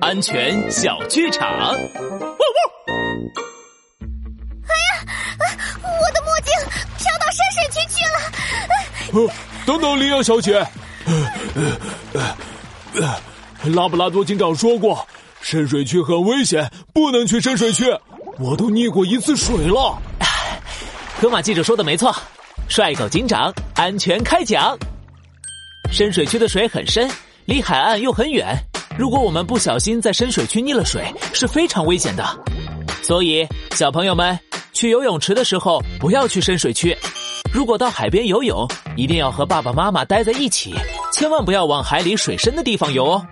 安全小剧场。汪汪！哎呀，我的墨镜飘到深水区去了。呃，等等，羚羊小姐。拉布拉多警长说过，深水区很危险，不能去深水区。我都溺过一次水了。河马记者说的没错，帅狗警长安全开讲。深水区的水很深，离海岸又很远。如果我们不小心在深水区溺了水，是非常危险的。所以，小朋友们去游泳池的时候不要去深水区。如果到海边游泳，一定要和爸爸妈妈待在一起，千万不要往海里水深的地方游哦。